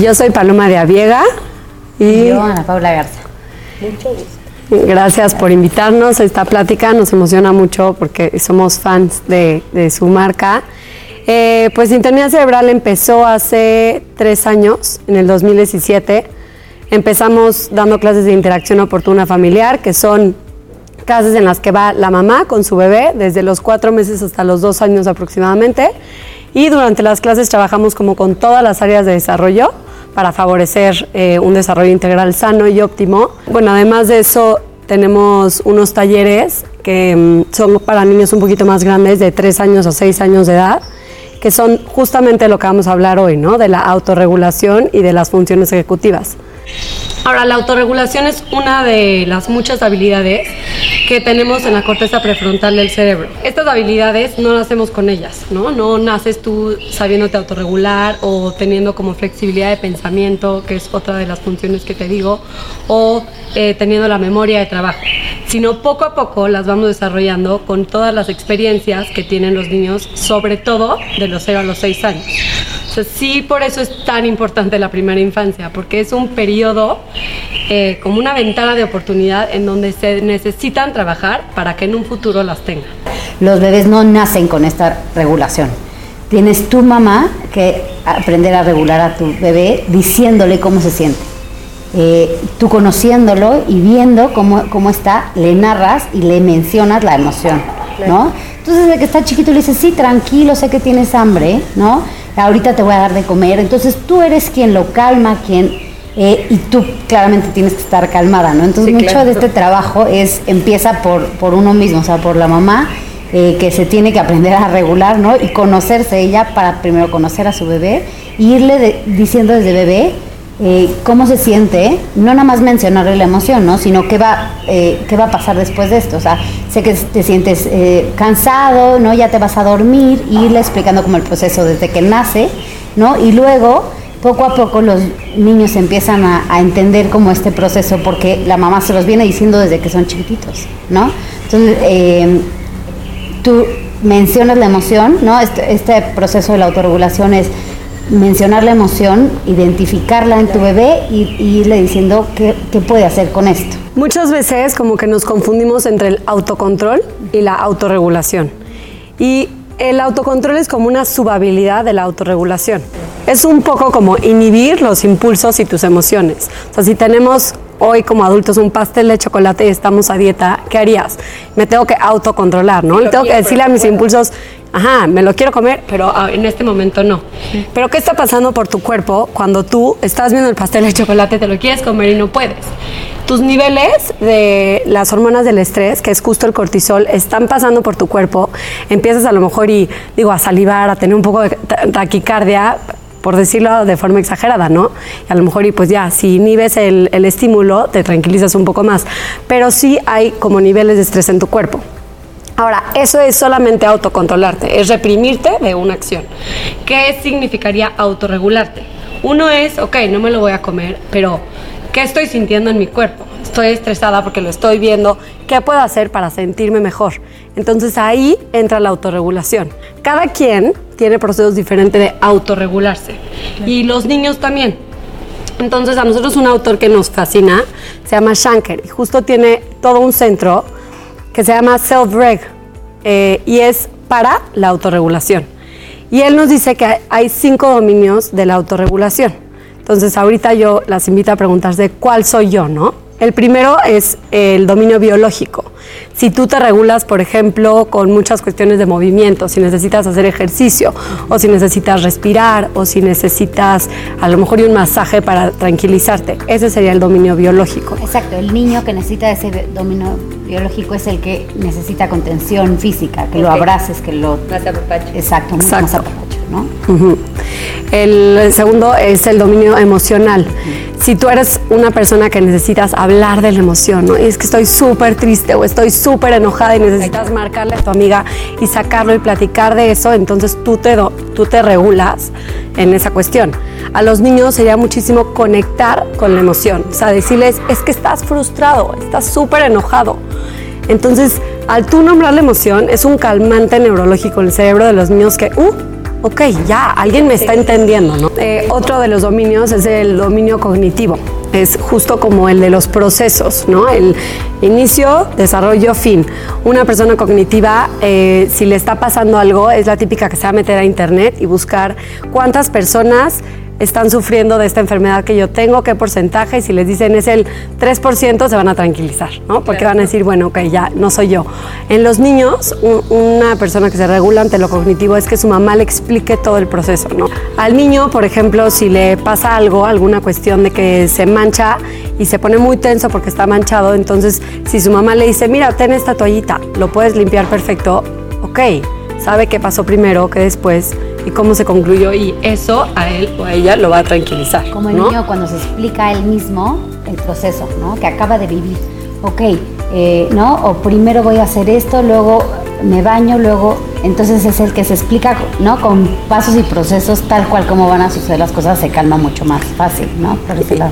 Yo soy Paloma de Aviega y yo, Ana Paula Garza. Mucho gusto. Gracias por invitarnos a esta plática, nos emociona mucho porque somos fans de, su marca. Eh, pues Sintonía Cerebral empezó hace tres años, en el 2017. Empezamos dando clases de interacción oportuna familiar, que son clases en las que va la mamá con su bebé desde los cuatro meses hasta los dos años aproximadamente. Y durante las clases trabajamos como con todas las áreas de desarrollo para favorecer eh, un desarrollo integral sano y óptimo. Bueno, además de eso, tenemos unos talleres que mm, son para niños un poquito más grandes, de tres años a seis años de edad, que son justamente lo que vamos a hablar hoy, ¿no? De la autorregulación y de las funciones ejecutivas. Ahora, la autorregulación es una de las muchas habilidades que tenemos en la corteza prefrontal del cerebro. Estas habilidades no nacemos con ellas, ¿no? No naces tú sabiéndote autorregular o teniendo como flexibilidad de pensamiento, que es otra de las funciones que te digo, o eh, teniendo la memoria de trabajo, sino poco a poco las vamos desarrollando con todas las experiencias que tienen los niños, sobre todo de los 0 a los 6 años sí, por eso es tan importante la primera infancia, porque es un periodo eh, como una ventana de oportunidad en donde se necesitan trabajar para que en un futuro las tengan. Los bebés no nacen con esta regulación. Tienes tu mamá que aprender a regular a tu bebé diciéndole cómo se siente. Eh, tú conociéndolo y viendo cómo, cómo está, le narras y le mencionas la emoción, ¿no? Entonces, desde que está chiquito le dices, sí, tranquilo, sé que tienes hambre, ¿no? ahorita te voy a dar de comer. Entonces tú eres quien lo calma, quien... Eh, y tú claramente tienes que estar calmada, ¿no? Entonces mucho de este trabajo es empieza por, por uno mismo, o sea, por la mamá, eh, que se tiene que aprender a regular, ¿no? Y conocerse ella para primero conocer a su bebé e irle diciendo desde bebé eh, cómo se siente, no nada más mencionarle la emoción, ¿no? sino qué va, eh, qué va a pasar después de esto. O sea, sé que te sientes eh, cansado, ¿no? ya te vas a dormir, y irle explicando como el proceso desde que nace, ¿no? y luego poco a poco los niños empiezan a, entender como este proceso porque la mamá se los viene diciendo desde que son chiquititos, ¿no? Entonces, tú mencionas la emoción, ¿no? Este, este proceso de la autorregulación es mencionar la emoción, identificarla en tu bebé y, irle diciendo qué, qué, puede hacer con esto. Muchas veces como que nos confundimos entre el autocontrol y la autorregulación. Y el autocontrol es como una subhabilidad de la autorregulación. Es un poco como inhibir los impulsos y tus emociones. O sea, si tenemos hoy como adultos un pastel de chocolate y estamos a dieta, ¿qué harías? Me tengo que autocontrolar, ¿no? Le tengo que decirle a mis impulsos, ajá, me lo quiero comer, pero ah, en este momento no. Pero ¿qué está pasando por tu cuerpo cuando tú estás viendo el pastel de chocolate, te lo quieres comer y no puedes? Tus niveles de las hormonas del estrés, que es justo el cortisol, están pasando por tu cuerpo. Empiezas a lo mejor y digo a salivar, a tener un poco de taquicardia, por decirlo de forma exagerada, ¿no? Y a lo mejor, y pues ya, si inhibes el, el estímulo, te tranquilizas un poco más. Pero sí hay como niveles de estrés en tu cuerpo. Ahora, eso es solamente autocontrolarte, es reprimirte de una acción. ¿Qué significaría autorregularte? Uno es, ok, no me lo voy a comer, pero ¿qué estoy sintiendo en mi cuerpo? Estoy estresada porque lo estoy viendo. ¿Qué puedo hacer para sentirme mejor? Entonces ahí entra la autorregulación. Cada quien tiene procesos diferentes de autorregularse. Y los niños también. Entonces a nosotros un autor que nos fascina se llama Shanker y justo tiene todo un centro que se llama Self-Reg eh, y es para la autorregulación. Y él nos dice que hay cinco dominios de la autorregulación. Entonces ahorita yo las invito a preguntarse cuál soy yo, ¿no? El primero es el dominio biológico. Si tú te regulas, por ejemplo, con muchas cuestiones de movimiento, si necesitas hacer ejercicio, o si necesitas respirar, o si necesitas a lo mejor un masaje para tranquilizarte, ese sería el dominio biológico. Exacto, el niño que necesita ese dominio biológico es el que necesita contención física, que lo abraces, que lo... Más Exacto, Exacto. ¿No? El segundo es el dominio emocional. Si tú eres una persona que necesitas hablar de la emoción, ¿no? Y es que estoy súper triste o estoy súper enojada y necesitas marcarle a tu amiga y sacarlo y platicar de eso, entonces tú te, tú te regulas en esa cuestión. A los niños sería muchísimo conectar con la emoción, o sea, decirles, es que estás frustrado, estás súper enojado. Entonces, al tú nombrar la emoción, es un calmante neurológico en el cerebro de los niños que, uh, ok, ya, alguien me está entendiendo, ¿no? Eh, otro de los dominios es el dominio cognitivo. Es justo como el de los procesos, ¿no? El inicio, desarrollo, fin. Una persona cognitiva, eh, si le está pasando algo, es la típica que se va a meter a internet y buscar cuántas personas están sufriendo de esta enfermedad que yo tengo, qué porcentaje, y si les dicen es el 3%, se van a tranquilizar, ¿no? Porque van a decir, bueno, ok, ya no soy yo. En los niños, una persona que se regula ante lo cognitivo es que su mamá le explique todo el proceso, ¿no? Al niño, por ejemplo, si le pasa algo, alguna cuestión de que se mancha y se pone muy tenso porque está manchado, entonces si su mamá le dice, mira, ten esta toallita, lo puedes limpiar perfecto, ok, sabe qué pasó primero, qué después y cómo se concluyó y eso a él o a ella lo va a tranquilizar. Como el niño cuando se explica a él mismo el proceso, ¿no? Que acaba de vivir. Ok, eh, ¿no? O primero voy a hacer esto, luego me baño, luego... Entonces es el que se explica, ¿no? Con pasos y procesos tal cual como van a suceder las cosas, se calma mucho más fácil, ¿no?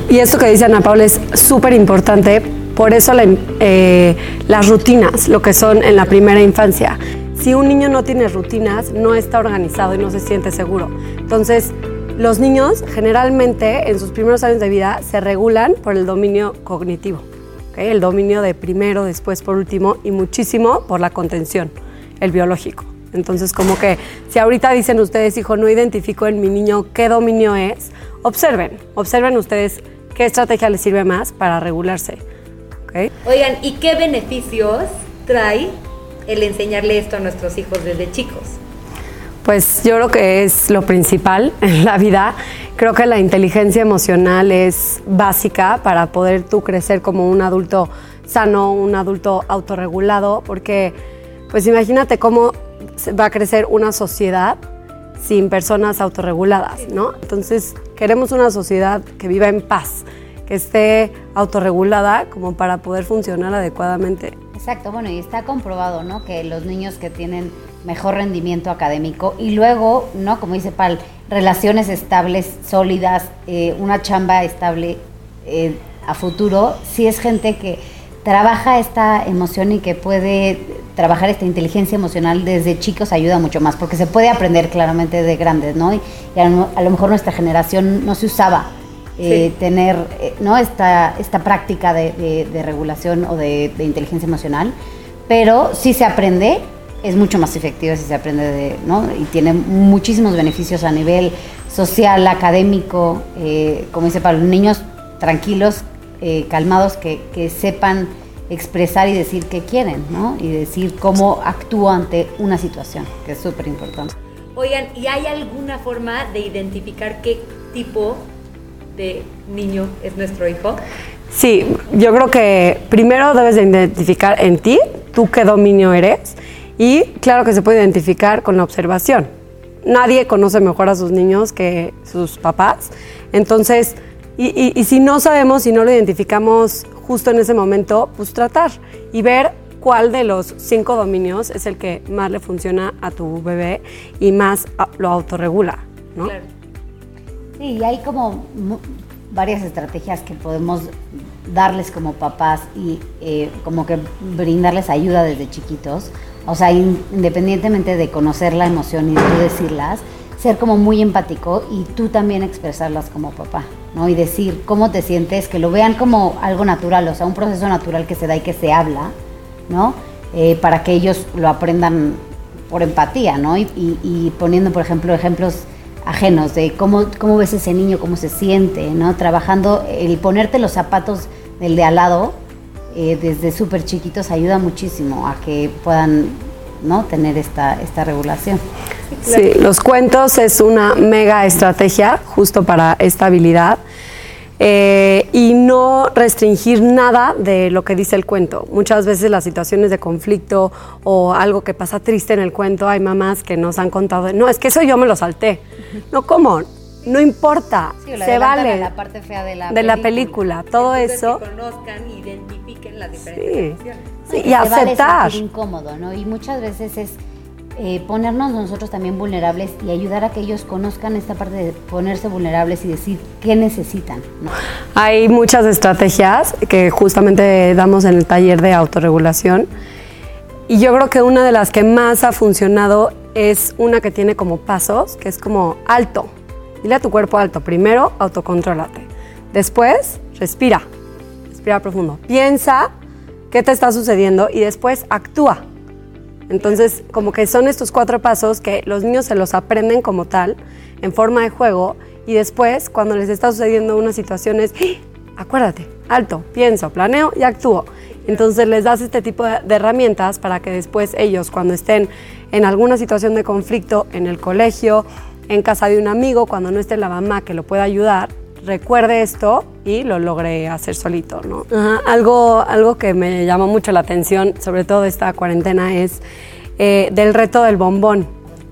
Y esto que dice Ana Paula es súper importante, por eso eh, las rutinas, lo que son en la primera infancia si un niño no tiene rutinas, no está organizado y no se siente seguro. Entonces, los niños generalmente en sus primeros años de vida se regulan por el dominio cognitivo, el dominio de primero, después por último y muchísimo por la contención, el biológico. Entonces, como que si ahorita dicen ustedes, hijo, no identifico en mi niño qué dominio es, observen, observen ustedes qué estrategia les sirve más para regularse. Oigan, ¿y qué beneficios trae el enseñarle esto a nuestros hijos desde chicos? Pues yo creo que es lo principal en la vida. Creo que la inteligencia emocional es básica para poder tú crecer como un adulto sano, un adulto autorregulado, porque pues imagínate cómo va a crecer una sociedad sin personas autorreguladas, ¿no? Entonces queremos una sociedad que viva en paz, que esté autorregulada como para poder funcionar adecuadamente. Exacto, bueno, y está comprobado, ¿no? Que los niños que tienen mejor rendimiento académico y luego, ¿no? Como dice Pal, relaciones estables, sólidas, eh, una chamba estable eh, a futuro, si es gente que trabaja esta emoción y que puede trabajar esta inteligencia emocional desde chicos ayuda mucho más, porque se puede aprender claramente de grandes, ¿no? Y, a, lo, mejor nuestra generación no se usaba eh, tener eh, ¿no? esta, esta práctica de, regulación o de, inteligencia emocional, pero si se aprende, es mucho más efectivo si se aprende de, ¿no? y tiene muchísimos beneficios a nivel social, académico, eh, como dice para los niños tranquilos, calmados, que, que, sepan expresar y decir qué quieren, ¿no? y decir cómo actúa ante una situación, que es súper importante. Oigan, ¿y hay alguna forma de identificar qué tipo de niño es nuestro hijo? Sí, yo creo que primero debes de identificar en ti, tú qué dominio eres, y claro que se puede identificar con la observación. Nadie conoce mejor a sus niños que sus papás, entonces, y, y si no sabemos, si no lo identificamos justo en ese momento, pues tratar y ver cuál de los cinco dominios es el que más le funciona a tu bebé y más lo autorregula, ¿no? Claro. Sí, hay como varias estrategias que podemos darles como papás y eh, como que brindarles ayuda desde chiquitos. O sea, independientemente de conocer la emoción y tú decirlas, ser como muy empático y tú también expresarlas como papá, ¿no? Y decir cómo te sientes, que lo vean como algo natural, o sea, un proceso natural que se da y que se habla, ¿no? Eh, para que ellos lo aprendan por empatía, ¿no? y poniendo, por ejemplo, ejemplos ajenos, de cómo, cómo ves ese niño, cómo se siente, ¿no? Trabajando, el ponerte los zapatos del de al lado eh, desde súper chiquitos ayuda muchísimo a que puedan ¿no? tener esta, esta regulación. Sí, los cuentos es una mega estrategia justo para esta habilidad. Eh, y no restringir nada de lo que dice el cuento. Muchas veces las situaciones de conflicto o algo que pasa triste en el cuento, hay mamás que nos han contado, no, es que eso yo me lo salté. No, ¿cómo? No importa, se vale. La parte fea de la, de película. la película, todo eso. Que conozcan, identifiquen las diferentes sí. Sí, y aceptar. Vale incómodo, ¿no? Y muchas veces es eh, ponernos nosotros también vulnerables y ayudar a que ellos conozcan esta parte de ponerse vulnerables y decir qué necesitan. Hay muchas estrategias que justamente damos en el taller de autorregulación y yo creo que una de las que más ha funcionado es una que tiene como pasos, que es como alto. Dile a tu cuerpo alto. Primero, autocontrólate. Después, respira. Respira profundo. Piensa qué te está sucediendo y después actúa. Entonces, como que son estos cuatro pasos que los niños se los aprenden como tal, en forma de juego, y después, cuando les está sucediendo una situación, es, ¡Ah! acuérdate, alto, pienso, planeo y actúo. Entonces les das este tipo de, herramientas para que después ellos, cuando estén en alguna situación de conflicto en el colegio, en casa de un amigo, cuando no esté la mamá que lo pueda ayudar, recuerde esto y lo logre hacer solito, ¿no? Ajá, Algo, algo que me llamó mucho la atención, sobre todo esta cuarentena, es eh, del reto del bombón.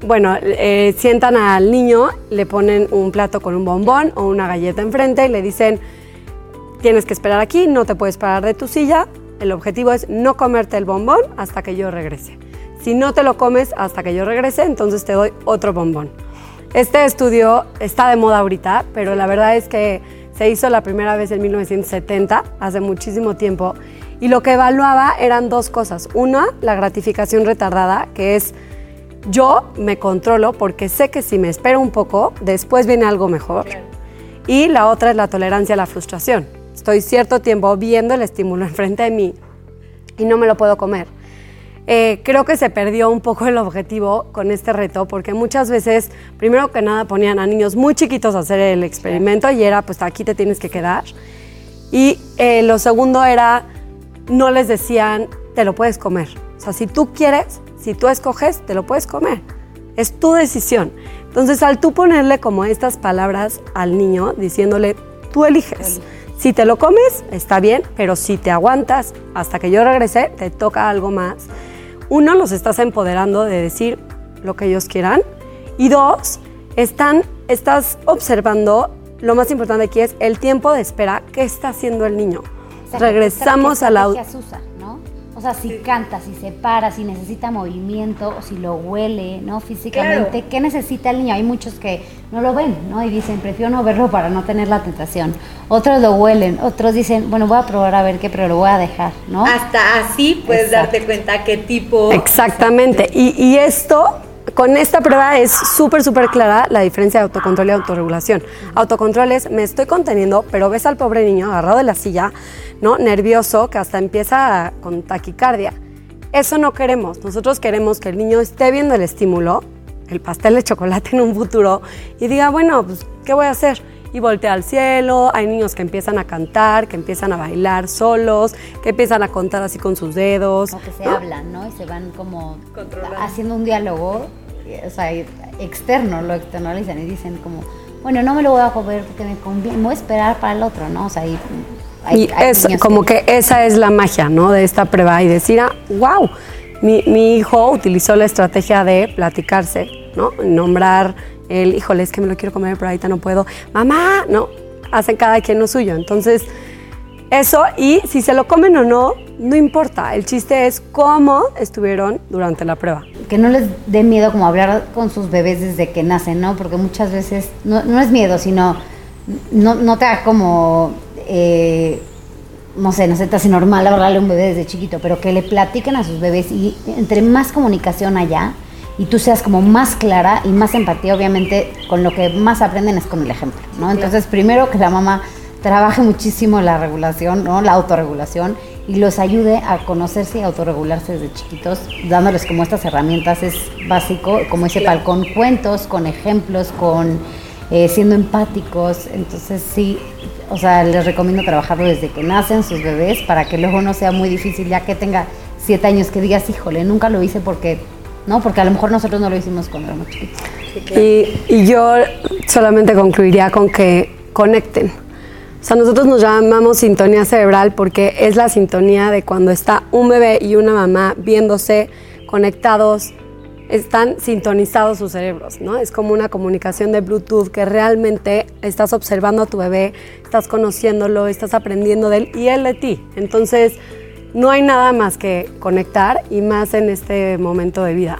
Bueno, eh, sientan al niño, le ponen un plato con un bombón o una galleta enfrente y le dicen, tienes que esperar aquí, no te puedes parar de tu silla. El objetivo es no comerte el bombón hasta que yo regrese. Si no te lo comes hasta que yo regrese, entonces te doy otro bombón. Este estudio está de moda ahorita, pero la verdad es que se hizo la primera vez en 1970, hace muchísimo tiempo, y lo que evaluaba eran dos cosas. Una, la gratificación retardada, que es yo me controlo porque sé que si me espero un poco, después viene algo mejor. Y la otra es la tolerancia a la frustración. Estoy cierto tiempo viendo el estímulo enfrente de mí y no me lo puedo comer. Eh, creo que se perdió un poco el objetivo con este reto porque muchas veces, primero que nada, ponían a niños muy chiquitos a hacer el experimento y era, pues aquí te tienes que quedar. Y eh, lo segundo era, no les decían, te lo puedes comer. O sea, si tú quieres, si tú escoges, te lo puedes comer. Es tu decisión. Entonces, al tú ponerle como estas palabras al niño, diciéndole, tú eliges. Si te lo comes, está bien, pero si te aguantas hasta que yo regrese, te toca algo más. Uno, los estás empoderando de decir lo que ellos quieran. Y dos, están, estás observando, lo más importante aquí es el tiempo de espera que está haciendo el niño. O sea, ¿qué- Regresamos a la... usa, sea, si canta, si se para, si necesita movimiento, o si lo huele, ¿no? Físicamente, Claro. ¿qué necesita el niño? Hay muchos que no lo ven, ¿no? Y dicen, prefiero no verlo para no tener la tentación. Otros lo huelen, otros dicen, bueno, voy a probar a ver qué, pero lo voy a dejar, ¿no? Hasta así puedes Exacto. darte cuenta qué tipo. Exactamente. Y, y esto, con esta prueba es súper, súper clara la diferencia de autocontrol y autorregulación. Autocontrol es, me estoy conteniendo, pero ves al pobre niño agarrado de la silla, ¿no? Nervioso, que hasta empieza con taquicardia. Eso no queremos. Nosotros queremos que el niño esté viendo el estímulo, el pastel de chocolate en un futuro, y diga, bueno, pues, ¿qué voy a hacer? Y voltea al cielo, hay niños que empiezan a cantar, que empiezan a bailar solos, que empiezan a contar así con sus dedos. O que se ¿no? hablan, ¿no? Y se van como haciendo un diálogo, o sea, externo, lo externalizan y dicen como, bueno, no me lo voy a comer porque me conviene, voy a esperar para el otro, ¿no? O sea, hay, hay- y hay es como que esa es la magia, ¿no? De esta prueba y decir, ah, wow, mi, mi hijo utilizó la estrategia de platicarse, ¿no? Nombrar el, híjole, es que me lo quiero comer, pero ahorita no puedo. Mamá, no, hacen cada quien lo suyo. Entonces, eso y si se lo comen o no, no importa. El chiste es cómo estuvieron durante la prueba. que no les dé miedo como hablar con sus bebés desde que nacen, ¿no? Porque muchas veces no, es miedo, sino no, te da como, eh, no sé, no sé, te hace normal hablarle a un bebé desde chiquito, pero que le platiquen a sus bebés y entre más comunicación haya y tú seas como más clara y más empatía, obviamente con lo que más aprenden es con el ejemplo, ¿no? Entonces, primero que la mamá trabaje muchísimo la regulación, ¿no? La autorregulación y los ayude a conocerse y autorregularse desde chiquitos, dándoles como estas herramientas es básico, como ese Claro. con cuentos, con ejemplos, con eh, siendo empáticos. Entonces sí, o sea, les recomiendo trabajarlo desde que nacen sus bebés para que luego no sea muy difícil, ya que tenga siete años, que digas, híjole, nunca lo hice porque, no, porque a lo mejor nosotros no lo hicimos cuando éramos chiquitos. Y, y yo solamente concluiría con que conecten. O sea, nosotros nos llamamos sintonía cerebral porque es la sintonía de cuando está un bebé y una mamá viéndose conectados, están sintonizados sus cerebros, ¿no? Es como una comunicación de Bluetooth que realmente estás observando a tu bebé, estás conociéndolo, estás aprendiendo de él y él de ti. Entonces, no hay nada más que conectar y más en este momento de vida.